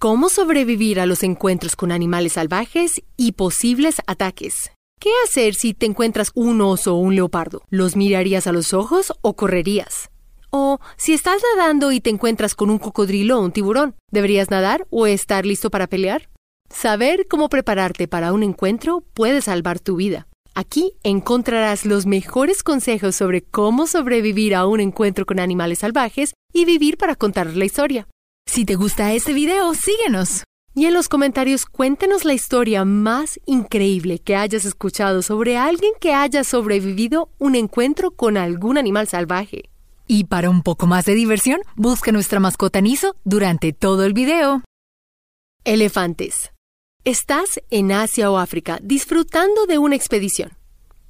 cómo sobrevivir a los encuentros con animales salvajes y posibles ataques. ¿Qué hacer si te encuentras un oso o un leopardo? ¿Los mirarías a los ojos o correrías? O si estás nadando y te encuentras con un cocodrilo o un tiburón, ¿deberías nadar o estar listo para pelear? Saber cómo prepararte para un encuentro puede salvar tu vida. Aquí encontrarás los mejores consejos sobre cómo sobrevivir a un encuentro con animales salvajes y vivir para contar la historia. Si te gusta este video, síguenos. Y en los comentarios cuéntanos la historia más increíble que hayas escuchado sobre alguien que haya sobrevivido un encuentro con algún animal salvaje. Y para un poco más de diversión, busca nuestra mascota Niso durante todo el video. Elefantes. Estás en Asia o África disfrutando de una expedición.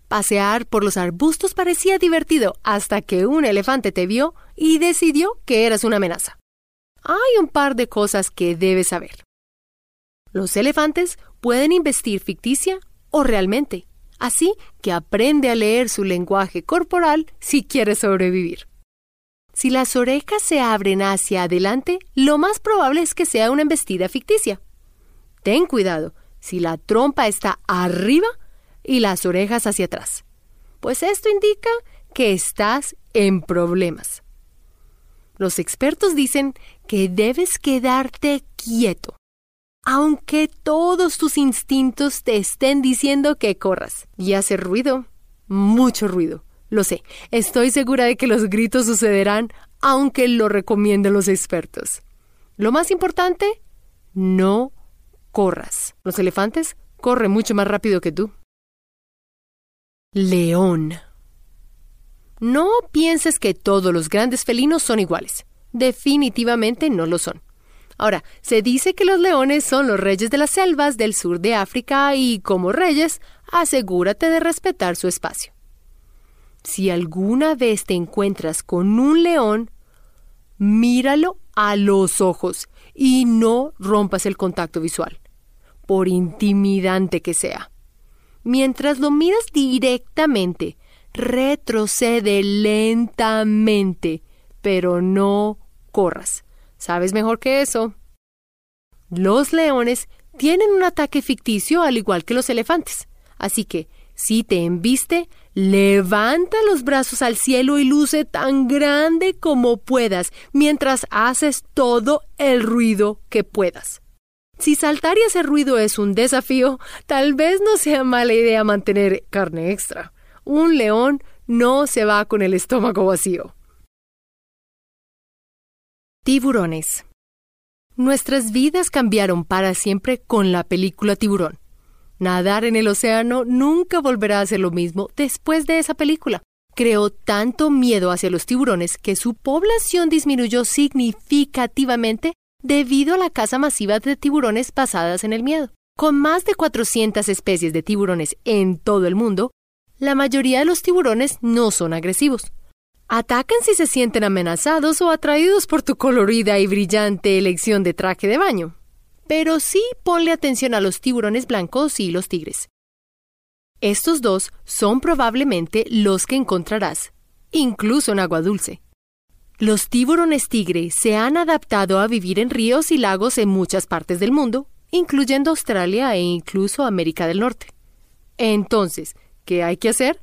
Pasear por los arbustos parecía divertido hasta que un elefante te vio y decidió que eras una amenaza. Hay un par de cosas que debes saber. Los elefantes pueden investir ficticia o realmente, así que aprende a leer su lenguaje corporal si quieres sobrevivir. Si las orejas se abren hacia adelante, lo más probable es que sea una embestida ficticia. Ten cuidado si la trompa está arriba y las orejas hacia atrás, pues esto indica que estás en problemas. Los expertos dicen que debes quedarte quieto, aunque todos tus instintos te estén diciendo que corras y hace ruido, mucho ruido. Lo sé, estoy segura de que los gritos sucederán aunque lo recomienden los expertos. Lo más importante, no corras. Los elefantes corren mucho más rápido que tú. León. No pienses que todos los grandes felinos son iguales. Definitivamente no lo son. Ahora, se dice que los leones son los reyes de las selvas del sur de África y, como reyes, asegúrate de respetar su espacio. Si alguna vez te encuentras con un león, míralo a los ojos y no rompas el contacto visual, por intimidante que sea. Mientras lo miras directamente, retrocede lentamente, pero no corras. ¿Sabes mejor que eso? Los leones tienen un ataque ficticio al igual que los elefantes. Así que, si te embiste, levanta los brazos al cielo y luce tan grande como puedas mientras haces todo el ruido que puedas. Si saltar y hacer ruido es un desafío, tal vez no sea mala idea mantener carne extra. Un león no se va con el estómago vacío. Tiburones. Nuestras vidas cambiaron para siempre con la película Tiburón. Nadar en el océano nunca volverá a ser lo mismo después de esa película. Creó tanto miedo hacia los tiburones que su población disminuyó significativamente debido a la caza masiva de tiburones basadas en el miedo. Con más de 400 especies de tiburones en todo el mundo, la mayoría de los tiburones no son agresivos. Atacan si se sienten amenazados o atraídos por tu colorida y brillante elección de traje de baño. Pero sí ponle atención a los tiburones blancos y los tigres. Estos dos son probablemente los que encontrarás, incluso en agua dulce. Los tiburones tigre se han adaptado a vivir en ríos y lagos en muchas partes del mundo, incluyendo Australia e incluso América del Norte. Entonces, ¿qué hay que hacer?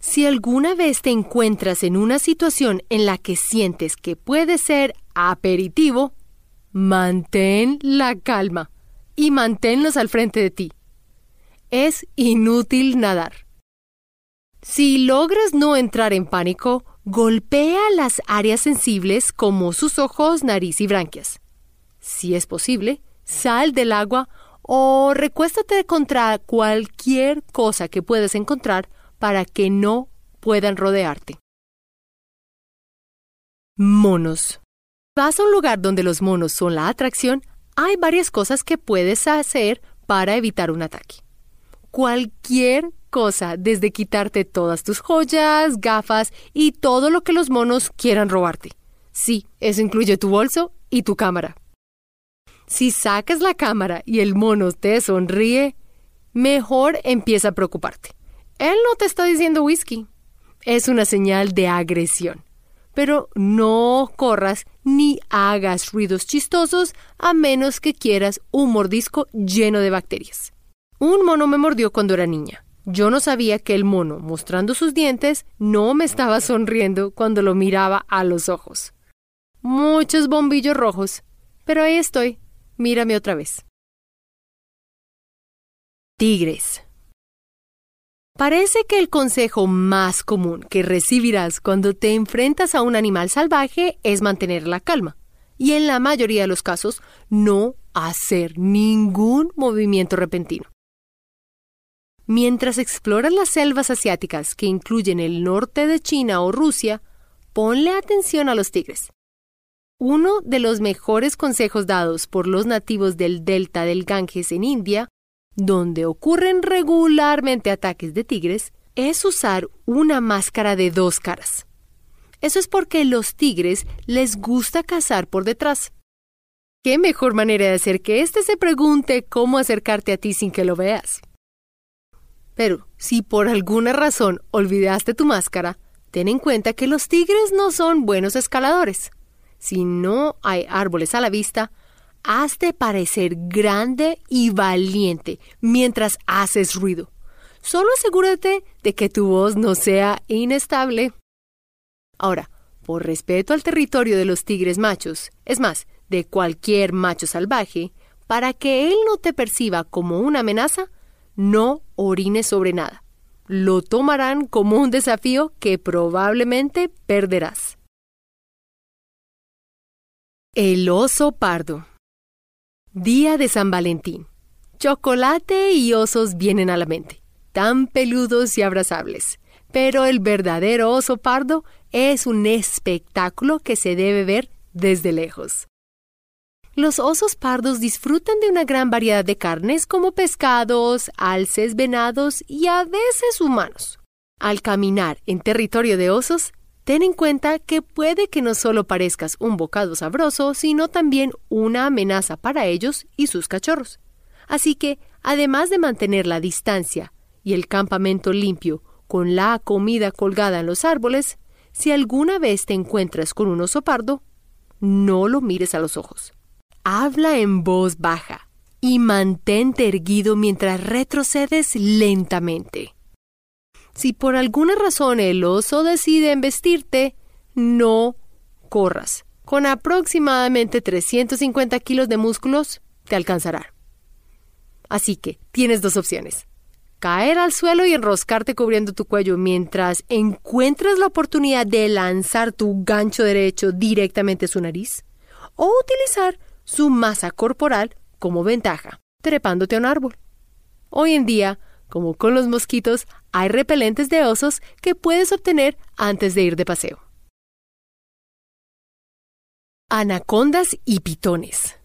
Si alguna vez te encuentras en una situación en la que sientes que puede ser aperitivo, mantén la calma y manténlos al frente de ti. Es inútil nadar. Si logras no entrar en pánico, golpea las áreas sensibles como sus ojos, nariz y branquias. Si es posible, sal del agua o recuéstate contra cualquier cosa que puedas encontrar para que no puedan rodearte. Monos. Vas a un lugar donde los monos son la atracción, hay varias cosas que puedes hacer para evitar un ataque. Cualquier cosa, desde quitarte todas tus joyas, gafas y todo lo que los monos quieran robarte. Sí, eso incluye tu bolso y tu cámara. Si sacas la cámara y el mono te sonríe, mejor empieza a preocuparte. Él no te está diciendo whisky. Es una señal de agresión. pero no corras ni hagas ruidos chistosos a menos que quieras un mordisco lleno de bacterias. Un mono me mordió cuando era niña. Yo no sabía que el mono, mostrando sus dientes, no me estaba sonriendo cuando lo miraba a los ojos. Muchos bombillos rojos, pero ahí estoy. Mírame otra vez. Tigres. Parece que el consejo más común que recibirás cuando te enfrentas a un animal salvaje es mantener la calma y en la mayoría de los casos no hacer ningún movimiento repentino. Mientras exploras las selvas asiáticas que incluyen el norte de China o Rusia, ponle atención a los tigres. Uno de los mejores consejos dados por los nativos del delta del Ganges en India donde ocurren regularmente ataques de tigres, es usar una máscara de dos caras. Eso es porque los tigres les gusta cazar por detrás. ¿Qué mejor manera de hacer que éste se pregunte cómo acercarte a ti sin que lo veas? Pero si por alguna razón olvidaste tu máscara, ten en cuenta que los tigres no son buenos escaladores. Si no hay árboles a la vista, Hazte parecer grande y valiente mientras haces ruido. Solo asegúrate de que tu voz no sea inestable. Ahora, por respeto al territorio de los tigres machos, es más, de cualquier macho salvaje, para que él no te perciba como una amenaza, no orines sobre nada. Lo tomarán como un desafío que probablemente perderás. El oso pardo. Día de San Valentín. Chocolate y osos vienen a la mente, tan peludos y abrazables. Pero el verdadero oso pardo es un espectáculo que se debe ver desde lejos. Los osos pardos disfrutan de una gran variedad de carnes como pescados, alces, venados y a veces humanos. Al caminar en territorio de osos, Ten en cuenta que puede que no solo parezcas un bocado sabroso, sino también una amenaza para ellos y sus cachorros. Así que, además de mantener la distancia y el campamento limpio con la comida colgada en los árboles, si alguna vez te encuentras con un oso pardo, no lo mires a los ojos. Habla en voz baja y mantente erguido mientras retrocedes lentamente. Si por alguna razón el oso decide embestirte, no corras. Con aproximadamente 350 kilos de músculos, te alcanzará. Así que tienes dos opciones. Caer al suelo y enroscarte cubriendo tu cuello mientras encuentras la oportunidad de lanzar tu gancho derecho directamente a su nariz. O utilizar su masa corporal como ventaja, trepándote a un árbol. Hoy en día, como con los mosquitos, hay repelentes de osos que puedes obtener antes de ir de paseo. Anacondas y pitones.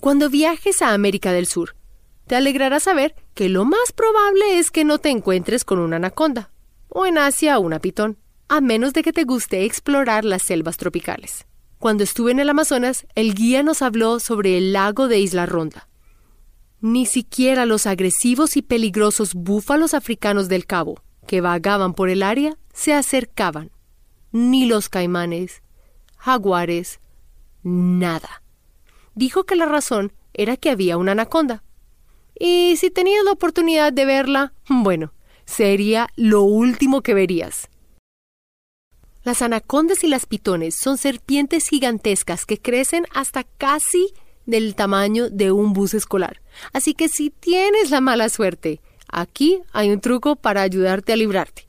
Cuando viajes a América del Sur, te alegrará saber que lo más probable es que no te encuentres con una anaconda, o en Asia una pitón, a menos de que te guste explorar las selvas tropicales. Cuando estuve en el Amazonas, el guía nos habló sobre el lago de Isla Ronda, ni siquiera los agresivos y peligrosos búfalos africanos del Cabo, que vagaban por el área, se acercaban. Ni los caimanes, jaguares, nada. Dijo que la razón era que había una anaconda. Y si tenías la oportunidad de verla, bueno, sería lo último que verías. Las anacondas y las pitones son serpientes gigantescas que crecen hasta casi del tamaño de un bus escolar. Así que si tienes la mala suerte, aquí hay un truco para ayudarte a librarte.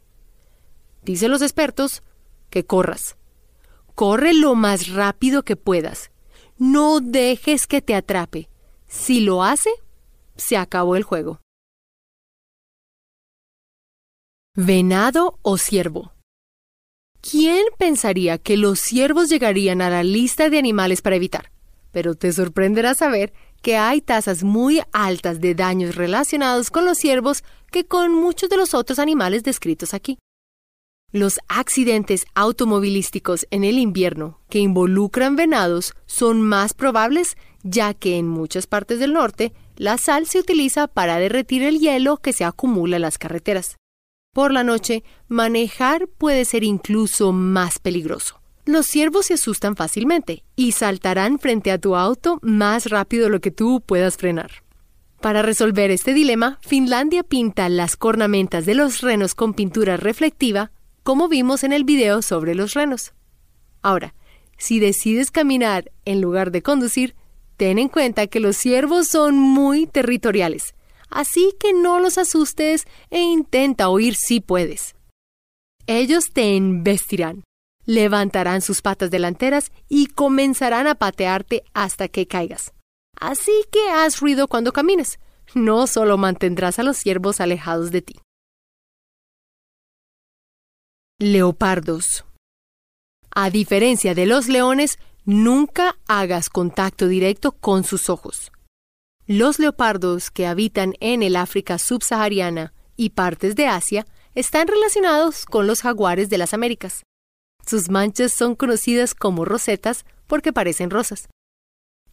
Dicen los expertos que corras. Corre lo más rápido que puedas. No dejes que te atrape. Si lo hace, se acabó el juego. Venado o ciervo. ¿Quién pensaría que los ciervos llegarían a la lista de animales para evitar? Pero te sorprenderá saber que hay tasas muy altas de daños relacionados con los ciervos que con muchos de los otros animales descritos aquí. Los accidentes automovilísticos en el invierno que involucran venados son más probables ya que en muchas partes del norte la sal se utiliza para derretir el hielo que se acumula en las carreteras. Por la noche, manejar puede ser incluso más peligroso. Los ciervos se asustan fácilmente y saltarán frente a tu auto más rápido de lo que tú puedas frenar. Para resolver este dilema, Finlandia pinta las cornamentas de los renos con pintura reflectiva, como vimos en el video sobre los renos. Ahora, si decides caminar en lugar de conducir, ten en cuenta que los ciervos son muy territoriales, así que no los asustes e intenta oír si puedes. Ellos te embestirán, levantarán sus patas delanteras y comenzarán a patearte hasta que caigas. Así que haz ruido cuando camines. No solo mantendrás a los ciervos alejados de ti. Leopardos. A diferencia de los leones, nunca hagas contacto directo con sus ojos. Los leopardos que habitan en el África subsahariana y partes de Asia están relacionados con los jaguares de las Américas. Sus manchas son conocidas como rosetas porque parecen rosas.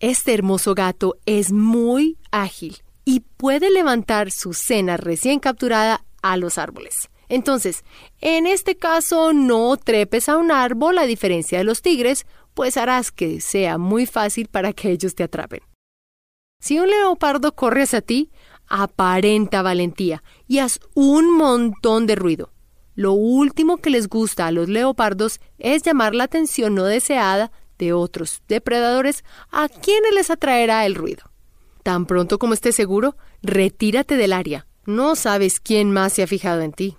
Este hermoso gato es muy ágil y puede levantar su cena recién capturada a los árboles. Entonces, en este caso no trepes a un árbol a diferencia de los tigres, pues harás que sea muy fácil para que ellos te atrapen. Si un leopardo corre hacia ti, aparenta valentía y haz un montón de ruido. Lo último que les gusta a los leopardos es llamar la atención no deseada de otros depredadores a quienes les atraerá el ruido. Tan pronto como estés seguro, retírate del área. No sabes quién más se ha fijado en ti.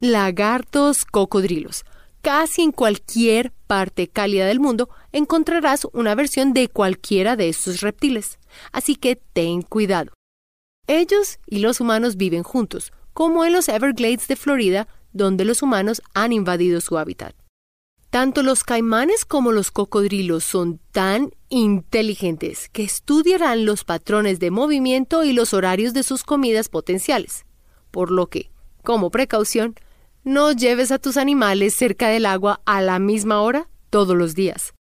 Lagartos cocodrilos. Casi en cualquier parte cálida del mundo encontrarás una versión de cualquiera de estos reptiles. Así que ten cuidado. Ellos y los humanos viven juntos, como en los Everglades de Florida, donde los humanos han invadido su hábitat. Tanto los caimanes como los cocodrilos son tan inteligentes que estudiarán los patrones de movimiento y los horarios de sus comidas potenciales, por lo que, como precaución, no lleves a tus animales cerca del agua a la misma hora todos los días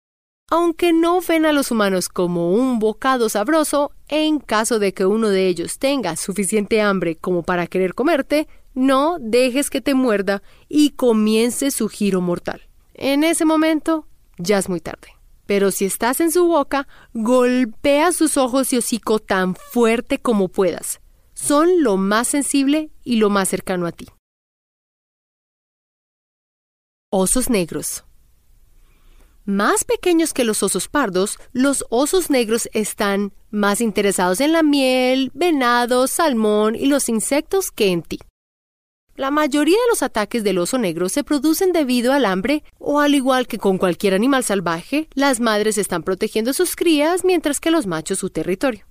aunque no ven a los humanos como un bocado sabroso, en caso de que uno de ellos tenga suficiente hambre como para querer comerte, no dejes que te muerda y comience su giro mortal. En ese momento, ya es muy tarde. Pero si estás en su boca, golpea sus ojos y hocico tan fuerte como puedas. Son lo más sensible y lo más cercano a ti. Osos negros. Más pequeños que los osos pardos, los osos negros están más interesados en la miel, venado, salmón y los insectos que en ti. La mayoría de los ataques del oso negro se producen debido al hambre o al igual que con cualquier animal salvaje, las madres están protegiendo a sus crías mientras que los machos su territorio.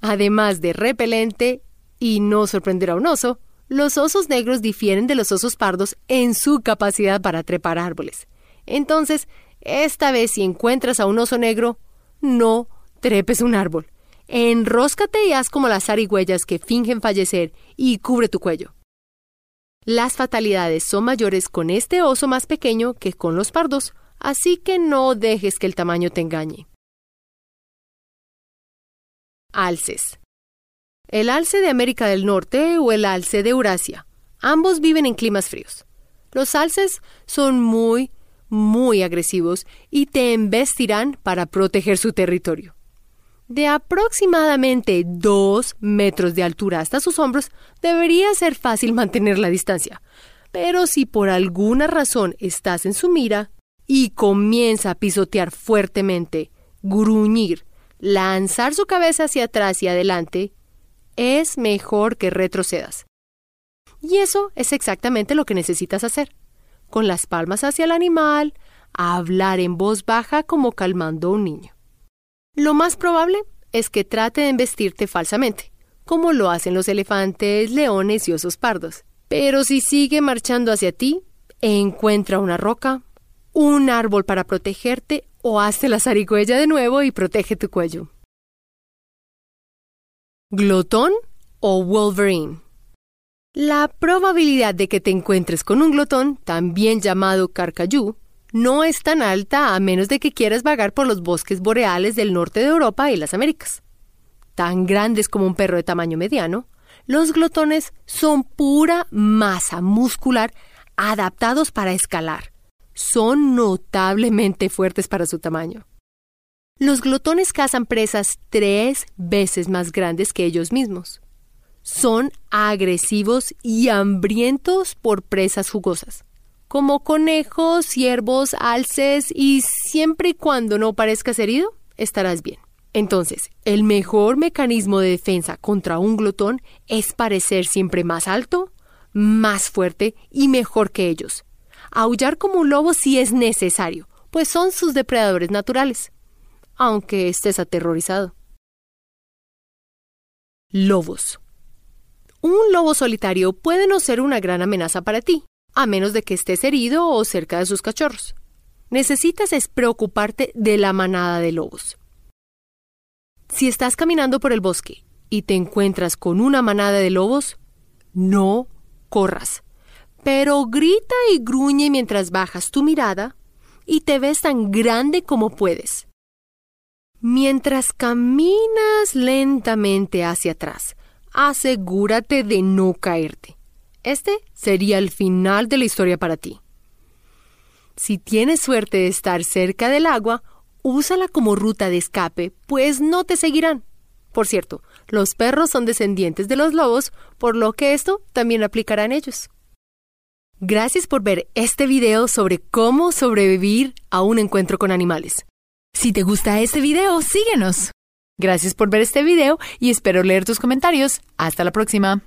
Además de repelente y no sorprender a un oso, los osos negros difieren de los osos pardos en su capacidad para trepar árboles. Entonces, esta vez si encuentras a un oso negro, no trepes un árbol. Enróscate y haz como las zarigüeyas que fingen fallecer y cubre tu cuello. Las fatalidades son mayores con este oso más pequeño que con los pardos, así que no dejes que el tamaño te engañe. Alces. El alce de América del Norte o el alce de Eurasia. Ambos viven en climas fríos. Los alces son muy, muy agresivos y te embestirán para proteger su territorio. De aproximadamente dos metros de altura hasta sus hombros, debería ser fácil mantener la distancia. Pero si por alguna razón estás en su mira y comienza a pisotear fuertemente, gruñir, lanzar su cabeza hacia atrás y adelante, es mejor que retrocedas. Y eso es exactamente lo que necesitas hacer con las palmas hacia el animal, hablar en voz baja como calmando a un niño. Lo más probable es que trate de embestirte falsamente, como lo hacen los elefantes, leones y osos pardos. Pero si sigue marchando hacia ti, encuentra una roca, un árbol para protegerte o hazte la zarigüeya de nuevo y protege tu cuello. Glotón o Wolverine. La probabilidad de que te encuentres con un glotón, también llamado carcayú, no es tan alta a menos de que quieras vagar por los bosques boreales del norte de Europa y las Américas. Tan grandes como un perro de tamaño mediano, Los glotones son pura masa muscular adaptados para escalar. Son notablemente fuertes para su tamaño. Los glotones cazan presas tres veces más grandes que ellos mismos. Son agresivos y hambrientos por presas jugosas, como conejos, ciervos, alces y siempre y cuando no parezcas herido, estarás bien. Entonces, el mejor mecanismo de defensa contra un glotón es parecer siempre más alto, más fuerte y mejor que ellos. Aullar como un lobo si es necesario, pues son sus depredadores naturales, aunque estés aterrorizado. Lobos. Un lobo solitario puede no ser una gran amenaza para ti, a menos de que estés herido o cerca de sus cachorros. Necesitas es preocuparte de la manada de lobos. Si estás caminando por el bosque y te encuentras con una manada de lobos, no corras, pero grita y gruñe mientras bajas tu mirada y te ves tan grande como puedes. Mientras caminas lentamente hacia atrás, asegúrate de no caerte. Este sería el final de la historia para ti. Si tienes suerte de estar cerca del agua, úsala como ruta de escape, pues no te seguirán. Por cierto, los perros son descendientes de los lobos, por lo que esto también aplicará en ellos. Gracias por ver este video sobre cómo sobrevivir a un encuentro con animales. Si te gusta este video, síguenos. Gracias por ver este video y espero leer tus comentarios. Hasta la próxima.